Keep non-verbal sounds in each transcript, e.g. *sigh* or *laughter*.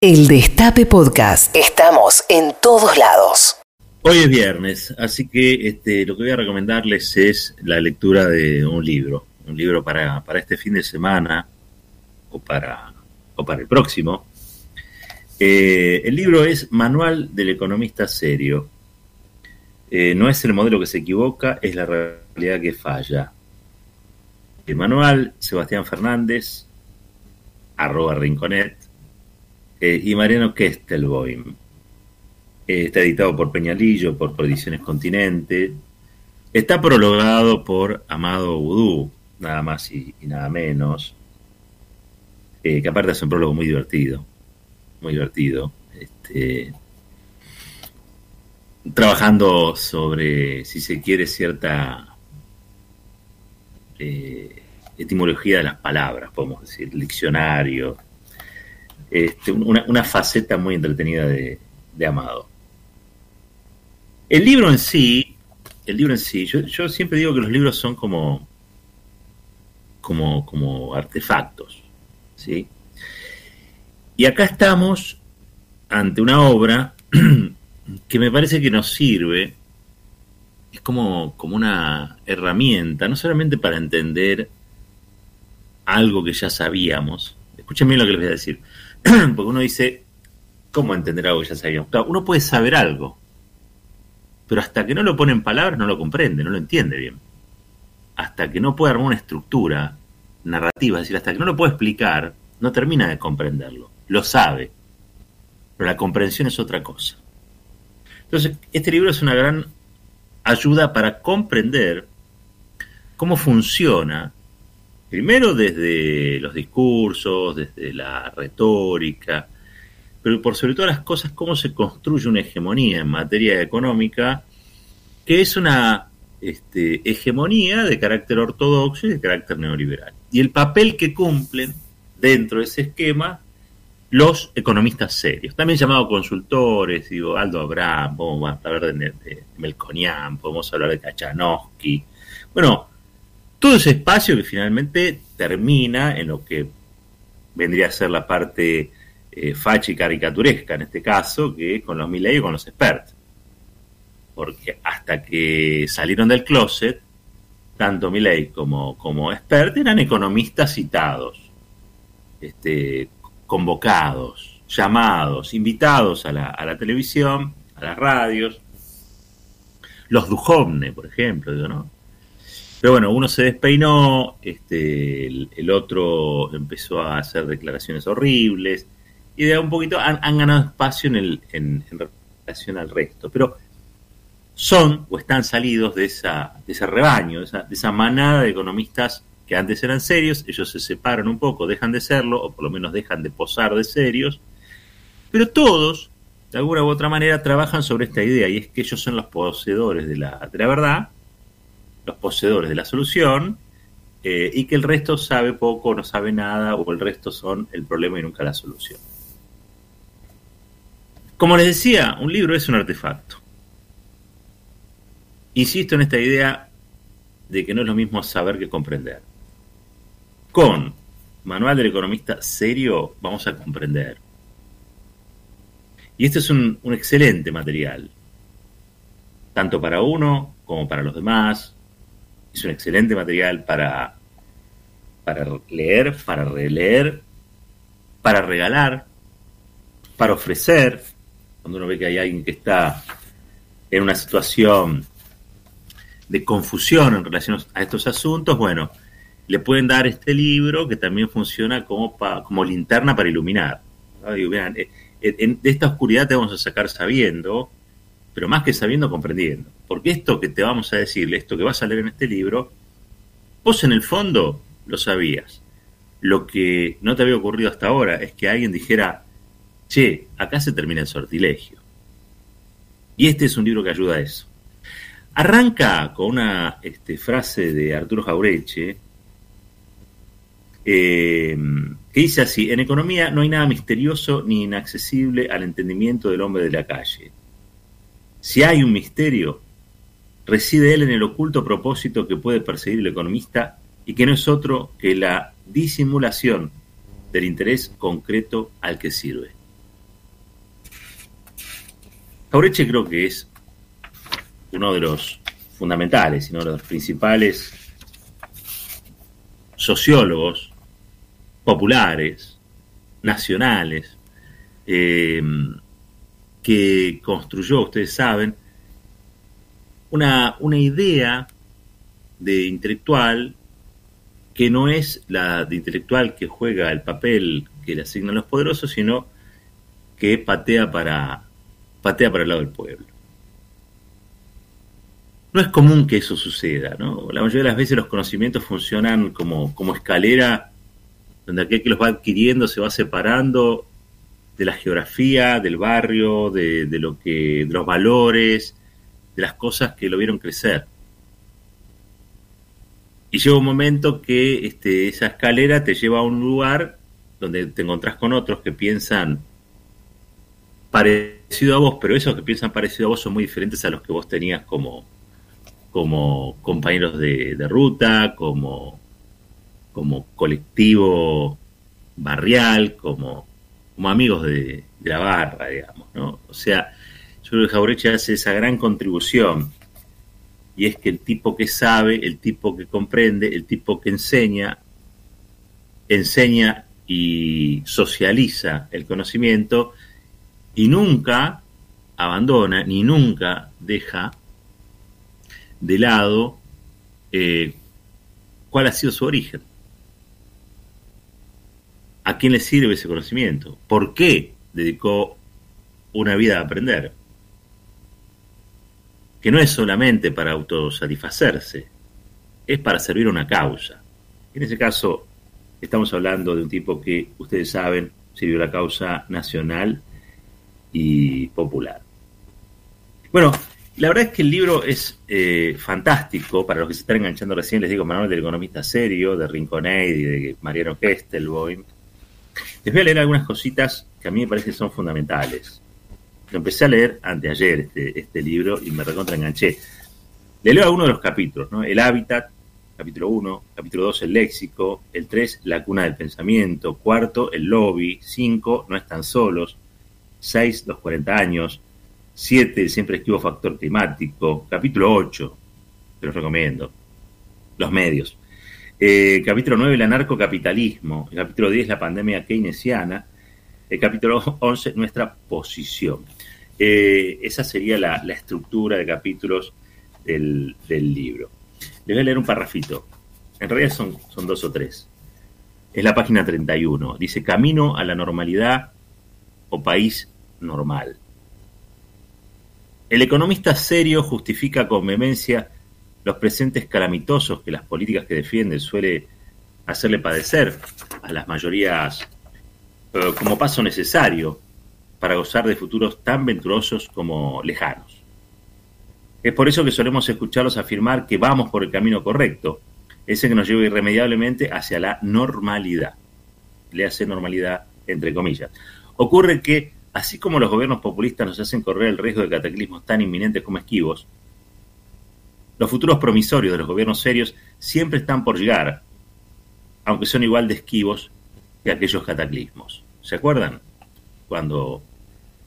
El Destape Podcast. Estamos en todos lados. Hoy es viernes, así que este, lo que voy a recomendarles es la lectura de un libro, un libro para, para este fin de semana o para, o para el próximo. Eh, el libro es Manual del Economista Serio. Eh, no es el modelo que se equivoca, es la realidad que falla. El manual, Sebastián Fernández, arroba Rinconet, eh, y Mariano Kestelboim. Eh, está editado por Peñalillo, por Ediciones Continente. Está prologado por Amado Vudú, nada más y, nada menos. Eh, que aparte es un prólogo muy divertido. Muy divertido. Este, trabajando sobre, si se quiere, cierta etimología de las palabras, podemos decir, diccionario, este, una, faceta muy entretenida de, Amado. El libro en sí, el libro en sí, yo, siempre digo que los libros son como, como, como artefactos, ¿sí? Y acá estamos ante una obra *clears throat* que me parece que nos sirve, es como, como una herramienta, no solamente para entender algo que ya sabíamos, escuchen bien lo que les voy a decir, *clears throat* Porque uno dice, ¿cómo entender algo que ya sabíamos? uno puede saber algo, pero hasta que no lo pone en palabras no lo comprende, no lo entiende bien. Hasta que no puede armar una estructura narrativa, es decir, hasta que no lo puede explicar, no termina de comprenderlo. Lo sabe, pero la comprensión es otra cosa. Entonces, este libro es una gran ayuda para comprender cómo funciona Primero desde los discursos, desde la retórica, pero por sobre todas las cosas, cómo se construye una hegemonía en materia económica, que es una este, hegemonía de carácter ortodoxo y de carácter neoliberal. Y el papel que cumplen dentro de ese esquema los economistas serios, también llamados consultores, digo, Aldo Abraham, podemos hablar de, de Melconian, podemos hablar de Kachanowski. Bueno, todo ese espacio que finalmente termina en lo que vendría a ser la parte eh, facha y caricaturesca en este caso, que con los Milley y con los expertos. Porque hasta que salieron del closet, tanto Milley como, como Expert eran economistas citados, este, convocados, llamados, invitados a la, a la televisión, a las radios. Los Duhovne, por ejemplo, ¿no? Pero bueno, uno se despeinó, este, el, otro empezó a hacer declaraciones horribles y de un poquito han, ganado espacio en, el, en, relación al resto. Pero son o están salidos de, esa, de ese rebaño, de esa, de esa manada de economistas que antes eran serios, ellos se separan un poco, dejan de serlo, o por lo menos dejan de posar de serios, pero todos, de alguna u otra manera, trabajan sobre esta idea, y es que ellos son los poseedores de la, de la verdad, los poseedores de la solución eh, y que el resto sabe poco, no sabe nada o el resto son el problema y nunca la solución. Como les decía, un libro es un artefacto. Insisto en esta idea de que no es lo mismo saber que comprender. Con Manual del Economista serio vamos a comprender. Y este es un, un excelente material, tanto para uno como para los demás, es un excelente material para, para leer, para releer, para regalar, para ofrecer. Cuando uno ve que hay alguien que está en una situación de confusión en relación a estos asuntos, bueno, le pueden dar este libro que también funciona como, como linterna para iluminar. Eh, eh, de esta oscuridad te vamos a sacar sabiendo, pero más que sabiendo, comprendiendo. Porque esto que te vamos a decir, esto que vas a leer en este libro, vos en el fondo lo sabías. Lo que no te había ocurrido hasta ahora es que alguien dijera, che, acá se termina el sortilegio. Y este es un libro que ayuda a eso. Arranca con una este, frase de Arturo Jaureche, eh, que dice así, en economía no hay nada misterioso ni inaccesible al entendimiento del hombre de la calle. Si hay un misterio, reside él en el oculto propósito que puede perseguir el economista y que no es otro que la disimulación del interés concreto al que sirve. Jaureche creo que es uno de los fundamentales, uno de los principales sociólogos populares, nacionales, eh, que construyó, ustedes saben, una, una idea de intelectual que no es la de intelectual que juega el papel que le asignan los poderosos, sino que patea para, patea para el lado del pueblo. No es común que eso suceda, ¿no? La mayoría de las veces los conocimientos funcionan como, como escalera, donde aquel que los va adquiriendo se va separando de la geografía, del barrio, de, de lo que, de los valores, de las cosas que lo vieron crecer. Y llega un momento que este, esa escalera te lleva a un lugar donde te encontrás con otros que piensan parecido a vos, pero esos que piensan parecido a vos son muy diferentes a los que vos tenías como, como compañeros de, de ruta, como, como colectivo barrial, como, como amigos de, la barra, digamos, ¿no? O sea, yo creo que Jaureche hace esa gran contribución y es que el tipo que sabe, el tipo que comprende, el tipo que enseña, enseña y socializa el conocimiento y nunca abandona ni nunca deja de lado eh, cuál ha sido su origen. ¿A quién le sirve ese conocimiento? ¿Por qué dedicó una vida a aprender? Que no es solamente para autosatisfacerse, es para servir a una causa. En ese caso, estamos hablando de un tipo que, ustedes saben, sirvió la causa nacional y popular. Bueno, la verdad es que el libro es eh, fantástico, para los que se están enganchando recién, les digo, Manuel del Economista Serio, de Rinconet y de Mariano Kestelboim. Les voy a leer algunas cositas que a mí me parece que son fundamentales. Lo empecé a leer anteayer este, este libro y me recontra enganché. Le leo algunos de los capítulos, ¿no? El hábitat, capítulo 1, capítulo 2, el léxico, el 3, la cuna del pensamiento, cuarto, el lobby, 5, no están solos, 6, los 40 años, 7, el siempre esquivo factor climático, capítulo 8, te los recomiendo, los medios. Eh, capítulo 9, el anarcocapitalismo, el capítulo 10, la pandemia keynesiana, el capítulo 11, nuestra posición. Eh, esa sería la, estructura de capítulos del, del, libro. Les voy a leer un parrafito. En realidad son, son dos o tres. Es la página 31. Dice, camino a la normalidad o país normal. El economista serio justifica con vehemencia los presentes calamitosos que las políticas que defiende suele hacerle padecer a las mayorías eh, como paso necesario para gozar de futuros tan venturosos como lejanos. Es por eso que solemos escucharlos afirmar que vamos por el camino correcto, ese que nos lleva irremediablemente hacia la normalidad. Le hace normalidad entre comillas. Ocurre que, así como los gobiernos populistas nos hacen correr el riesgo de cataclismos tan inminentes como esquivos, los futuros promisorios de los gobiernos serios siempre están por llegar, aunque son igual de esquivos que aquellos cataclismos. ¿Se acuerdan? Cuando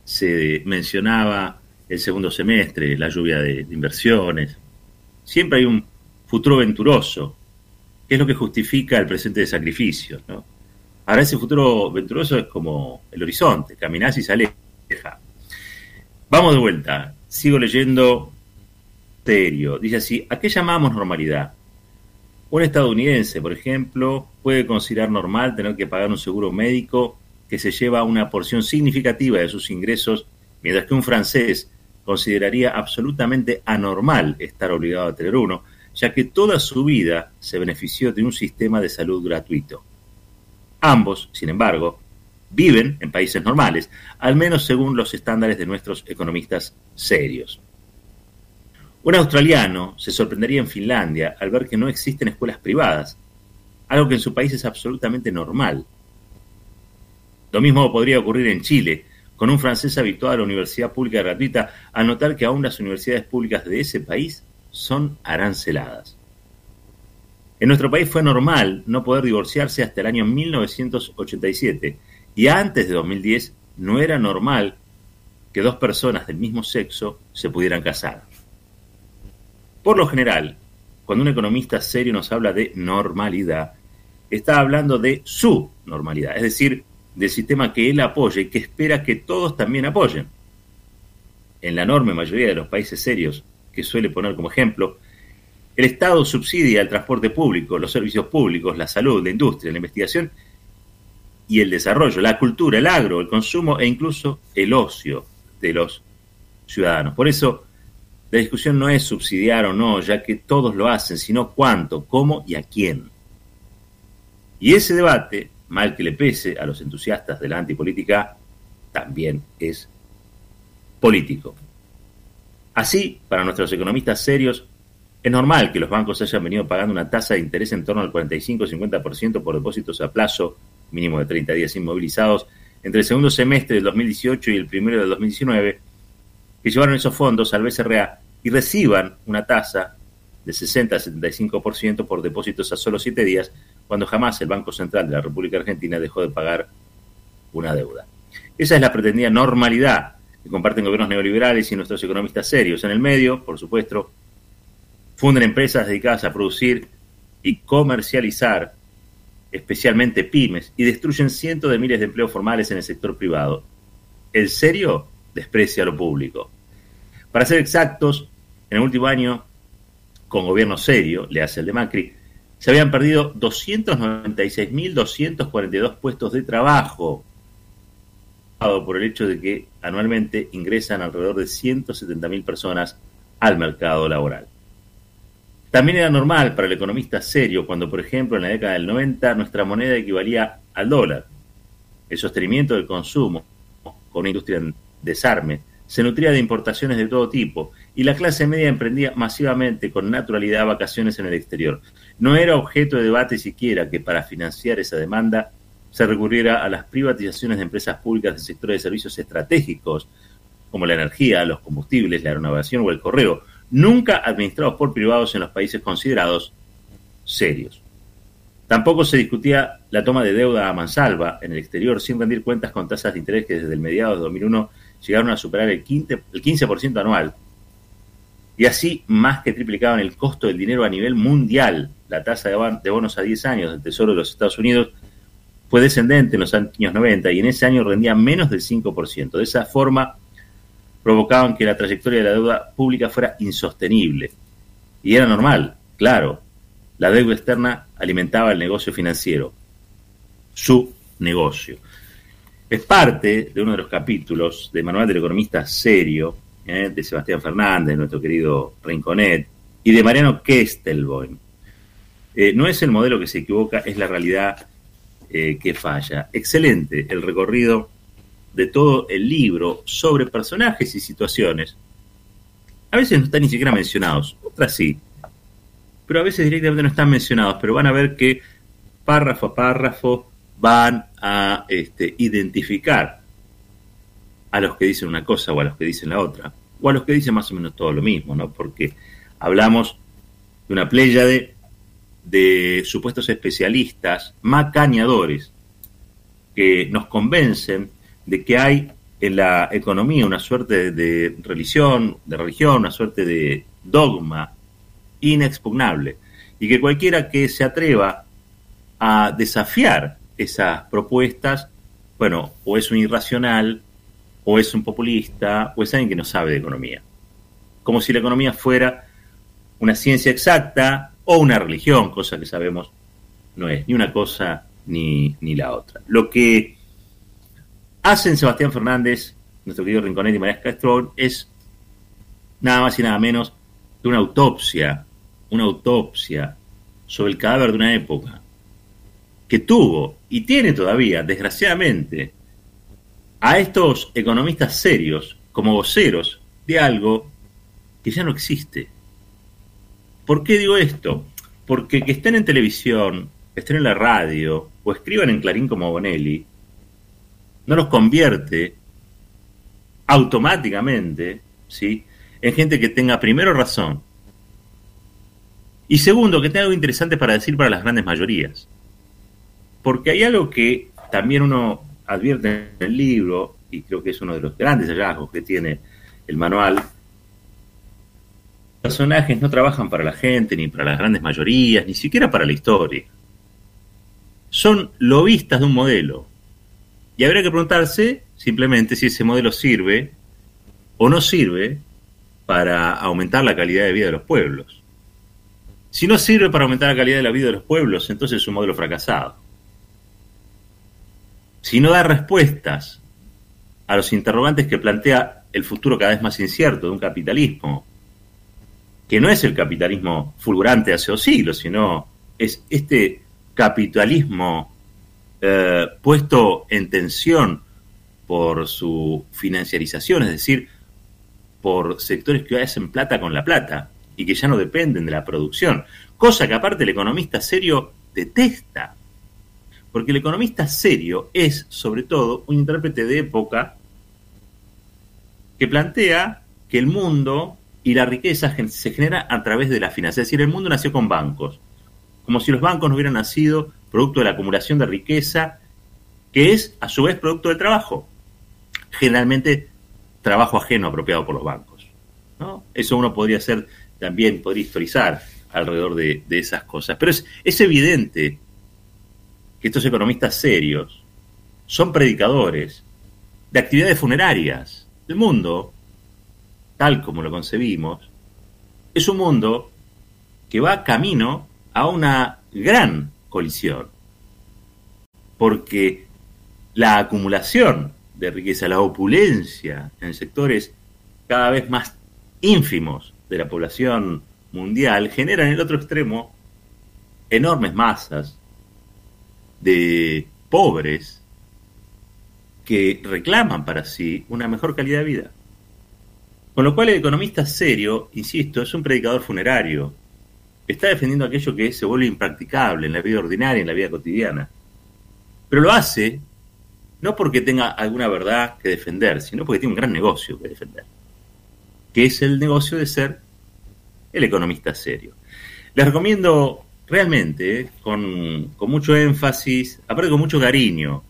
se mencionaba el segundo semestre, la lluvia de inversiones. Siempre hay un futuro venturoso, que es lo que justifica el presente de sacrificios. Ahora ese futuro venturoso es como el horizonte, caminás y se aleja. Vamos de vuelta, sigo leyendo Dice así, ¿a qué llamamos normalidad? Un estadounidense, por ejemplo, puede considerar normal tener que pagar un seguro médico que se lleva una porción significativa de sus ingresos, mientras que un francés consideraría absolutamente anormal estar obligado a tener uno, ya que toda su vida se benefició de un sistema de salud gratuito. Ambos, sin embargo, viven en países normales, al menos según los estándares de nuestros economistas serios. Un australiano se sorprendería en Finlandia al ver que no existen escuelas privadas, algo que en su país es absolutamente normal. Lo mismo podría ocurrir en Chile, con un francés habituado a la universidad pública gratuita, al notar que aún las universidades públicas de ese país son aranceladas. En nuestro país fue normal no poder divorciarse hasta el año 1987 y antes de 2010 no era normal que dos personas del mismo sexo se pudieran casar. Por lo general, cuando un economista serio nos habla de normalidad, está hablando de su normalidad, es decir, del sistema que él apoya y que espera que todos también apoyen. En la enorme mayoría de los países serios, que suele poner como ejemplo, el Estado subsidia el transporte público, los servicios públicos, la salud, la industria, la investigación y el desarrollo, la cultura, el agro, el consumo e incluso el ocio de los ciudadanos. Por eso, la discusión no es subsidiar o no, ya que todos lo hacen, sino cuánto, cómo y a quién. Y ese debate, mal que le pese a los entusiastas de la antipolítica, también es político. Así, para nuestros economistas serios, es normal que los bancos hayan venido pagando una tasa de interés en torno al 45-50% por depósitos a plazo, mínimo de 30 días inmovilizados, entre el segundo semestre del 2018 y el primero del 2019, que llevaron esos fondos al BCRA y reciban una tasa de 60 a 75% por depósitos a solo 7 días, cuando jamás el Banco Central de la República Argentina dejó de pagar una deuda. Esa es la pretendida normalidad que comparten gobiernos neoliberales y nuestros economistas serios. En el medio, por supuesto, funden empresas dedicadas a producir y comercializar, especialmente pymes, y destruyen cientos de miles de empleos formales en el sector privado. El serio desprecia lo público. Para ser exactos, en el último año, con gobierno serio, le hace el de Macri, se habían perdido 296.242 puestos de trabajo por el hecho de que anualmente ingresan alrededor de 170.000 personas al mercado laboral. También era normal para el economista serio cuando, por ejemplo, en la década del 90 nuestra moneda equivalía al dólar. El sostenimiento del consumo, con una industria en desarme, se nutría de importaciones de todo tipo y la clase media emprendía masivamente con naturalidad vacaciones en el exterior. No era objeto de debate siquiera que para financiar esa demanda se recurriera a las privatizaciones de empresas públicas del sector de servicios estratégicos, como la energía, los combustibles, la aeronavegación o el correo, nunca administrados por privados en los países considerados serios. Tampoco se discutía la toma de deuda a mansalva en el exterior sin rendir cuentas con tasas de interés que desde el mediado de 2001 llegaron a superar el 15%, el 15 anual y así más que triplicaban el costo del dinero a nivel mundial. La tasa de bonos a 10 años del Tesoro de los Estados Unidos fue descendente en los años 90 y en ese año rendía menos del 5%. De esa forma provocaban que la trayectoria de la deuda pública fuera insostenible. Y era normal, claro. La deuda externa alimentaba el negocio financiero, su negocio. Es parte de uno de los capítulos de Manual del Economista Serio, ¿eh? de Sebastián Fernández, nuestro querido Rinconet, y de Mariano Kestelboim. Eh, no es el modelo que se equivoca, es la realidad eh, que falla. Excelente el recorrido de todo el libro sobre personajes y situaciones. A veces no están ni siquiera mencionados, otras sí, pero a veces directamente no están mencionados, pero van a ver que párrafo a párrafo van a este, identificar a los que dicen una cosa o a los que dicen la otra, o a los que dicen más o menos todo lo mismo, ¿no? Porque hablamos de una pléyade de supuestos especialistas macañadores que nos convencen de que hay en la economía una suerte de religión, de religión, una suerte de dogma inexpugnable y que cualquiera que se atreva a desafiar esas propuestas, bueno, o es un irracional o es un populista, o es alguien que no sabe de economía. Como si la economía fuera una ciencia exacta o una religión, cosa que sabemos no es ni una cosa ni, ni la otra. Lo que hacen Sebastián Fernández, nuestro querido Rinconet y María Castro, es nada más y nada menos de una autopsia, una autopsia sobre el cadáver de una época que tuvo y tiene todavía, desgraciadamente, a estos economistas serios como voceros de algo que ya no existe. ¿Por qué digo esto? Porque que estén en televisión, estén en la radio o escriban en Clarín como Bonelli, no los convierte automáticamente ¿sí? en gente que tenga primero razón y segundo que tenga algo interesante para decir para las grandes mayorías. Porque hay algo que también uno advierte en el libro y creo que es uno de los grandes hallazgos que tiene el manual, los personajes no trabajan para la gente, ni para las grandes mayorías, ni siquiera para la historia. Son lobistas de un modelo. Y habría que preguntarse simplemente si ese modelo sirve o no sirve para aumentar la calidad de vida de los pueblos. Si no sirve para aumentar la calidad de la vida de los pueblos, entonces es un modelo fracasado. Si no da respuestas a los interrogantes que plantea el futuro cada vez más incierto de un capitalismo, que no es el capitalismo fulgurante hace dos siglos, sino es este capitalismo eh, puesto en tensión por su financiarización, es decir, por sectores que hacen plata con la plata y que ya no dependen de la producción, cosa que aparte el economista serio detesta, porque el economista serio es sobre todo un intérprete de época que plantea que el mundo y la riqueza se genera a través de la finanzas. Es decir, el mundo nació con bancos, como si los bancos no hubieran nacido producto de la acumulación de riqueza, que es a su vez producto del trabajo. Generalmente trabajo ajeno apropiado por los bancos. ¿no? Eso uno podría hacer también, podría historizar alrededor de, esas cosas. Pero es, es evidente que estos economistas serios son predicadores de actividades funerarias, el mundo, tal como lo concebimos, es un mundo que va camino a una gran colisión. Porque la acumulación de riqueza, la opulencia en sectores cada vez más ínfimos de la población mundial genera en el otro extremo enormes masas de pobres que reclaman para sí una mejor calidad de vida. Con lo cual el economista serio, insisto, es un predicador funerario. Está defendiendo aquello que se vuelve impracticable en la vida ordinaria, en la vida cotidiana. Pero lo hace no porque tenga alguna verdad que defender, sino porque tiene un gran negocio que defender, que es el negocio de ser el economista serio. Les recomiendo realmente, con, con mucho énfasis, aparte con mucho cariño,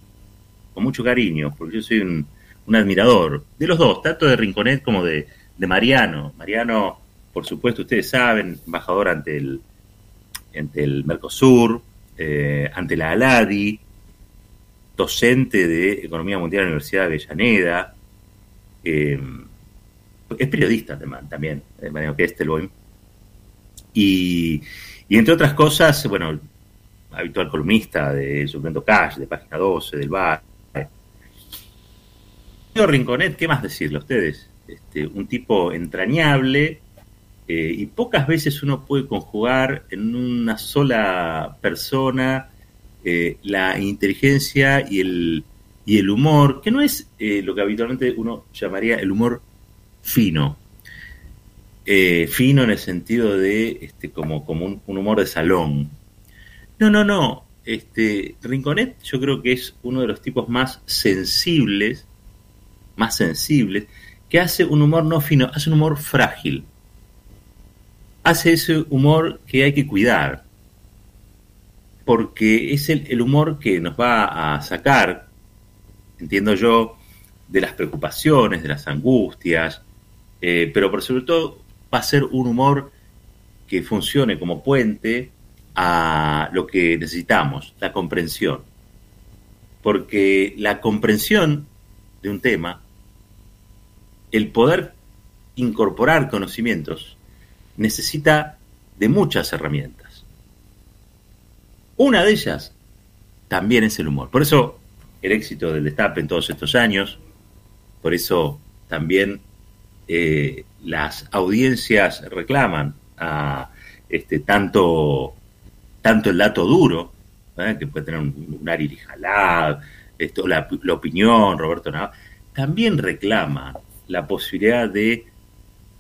con mucho cariño, porque yo soy un, admirador de los dos, tanto de Rinconet como de, Mariano. Mariano, por supuesto, ustedes saben, embajador ante el, ante el Mercosur, eh, ante la ALADI, docente de Economía Mundial en la Universidad de Avellaneda, eh, es periodista también, de Mariano Kestelboim, y, y entre otras cosas, bueno, habitual columnista de Suplemento Cash, de Página 12, del BAR, Rinconet, ¿qué más decirle a ustedes? Este, un tipo entrañable eh, y pocas veces uno puede conjugar en una sola persona eh, la inteligencia y el, y el humor, que no es eh, lo que habitualmente uno llamaría el humor fino. Fino en el sentido de este, como, como un, un, humor de salón. No, no, no. Este, Rinconet yo creo que es uno de los tipos más sensibles más sensibles, que hace un humor no fino, hace un humor frágil. Hace ese humor que hay que cuidar, porque es el, humor que nos va a sacar, entiendo yo, de las preocupaciones, de las angustias, eh, pero por sobre todo va a ser un humor que funcione como puente a lo que necesitamos, la comprensión. Porque la comprensión de un tema el poder incorporar conocimientos necesita de muchas herramientas. Una de ellas también es el humor. Por eso el éxito del destape en todos estos años, por eso también eh, las audiencias reclaman a este, tanto, tanto el dato duro, ¿eh? que puede tener un, un esto, la, opinión, Roberto Navarro, también reclama la posibilidad de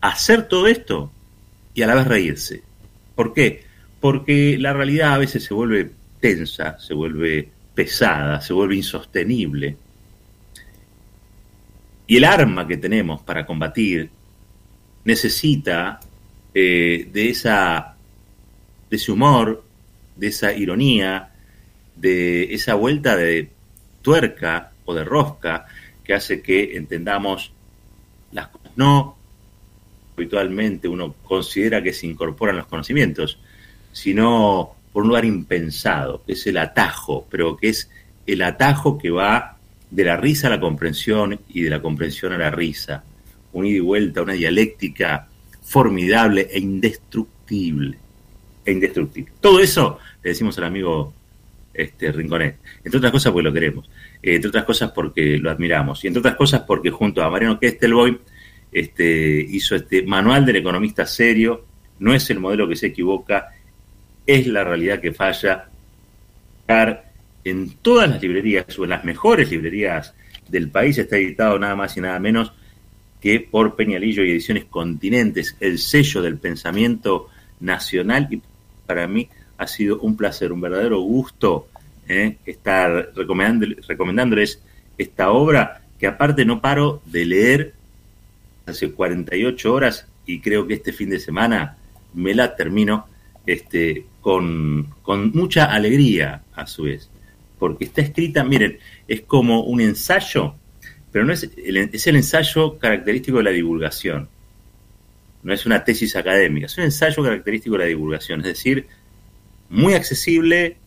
hacer todo esto y a la vez reírse. ¿Por qué? Porque la realidad a veces se vuelve tensa, se vuelve pesada, se vuelve insostenible. Y el arma que tenemos para combatir necesita eh, de, esa, de ese humor, de esa ironía, de esa vuelta de tuerca o de rosca que hace que entendamos las cosas. No habitualmente uno considera que se incorporan los conocimientos, sino por un lugar impensado, que es el atajo, pero que es el atajo que va de la risa a la comprensión y de la comprensión a la risa. Un ida y vuelta, una dialéctica formidable e indestructible. E indestructible. Todo eso le decimos al amigo este, Rinconet. Entre otras cosas porque lo queremos. Eh, entre otras cosas porque lo admiramos. Y entre otras cosas porque junto a Mariano Kestelboy este, hizo este manual del economista serio. No es el modelo que se equivoca, es la realidad que falla. En todas las librerías, o en las mejores librerías del país, está editado nada más y nada menos que por Peñalillo y Ediciones Continentes, el sello del pensamiento nacional. Y para mí ha sido un placer, un verdadero gusto eh, estar recomendándoles esta obra, que aparte no paro de leer hace 48 horas y creo que este fin de semana me la termino este, con, mucha alegría a su vez, porque está escrita, miren, es como un ensayo, pero no es el, es el ensayo característico de la divulgación, no es una tesis académica, es un ensayo característico de la divulgación, es decir, muy accesible,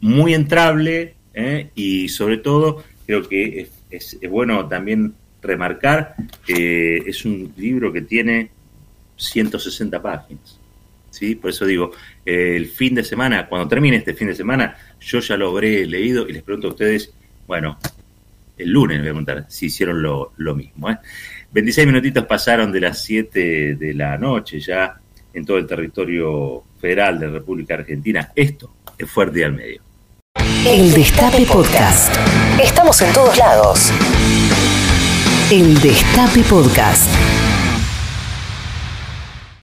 muy entrable ¿eh? y sobre todo creo que es, es bueno también remarcar, que es un libro que tiene 160 páginas. ¿Sí? Por eso digo, el fin de semana, cuando termine este fin de semana, yo ya lo habré leído y les pregunto a ustedes, bueno, el lunes les voy a preguntar si hicieron lo, mismo. ¿eh? 26 minutitos pasaron de las 7 de la noche ya en todo el territorio federal de República Argentina. Esto es Fuerte al Medio. El Destape Podcast. Estamos en todos lados. El Destape Podcast.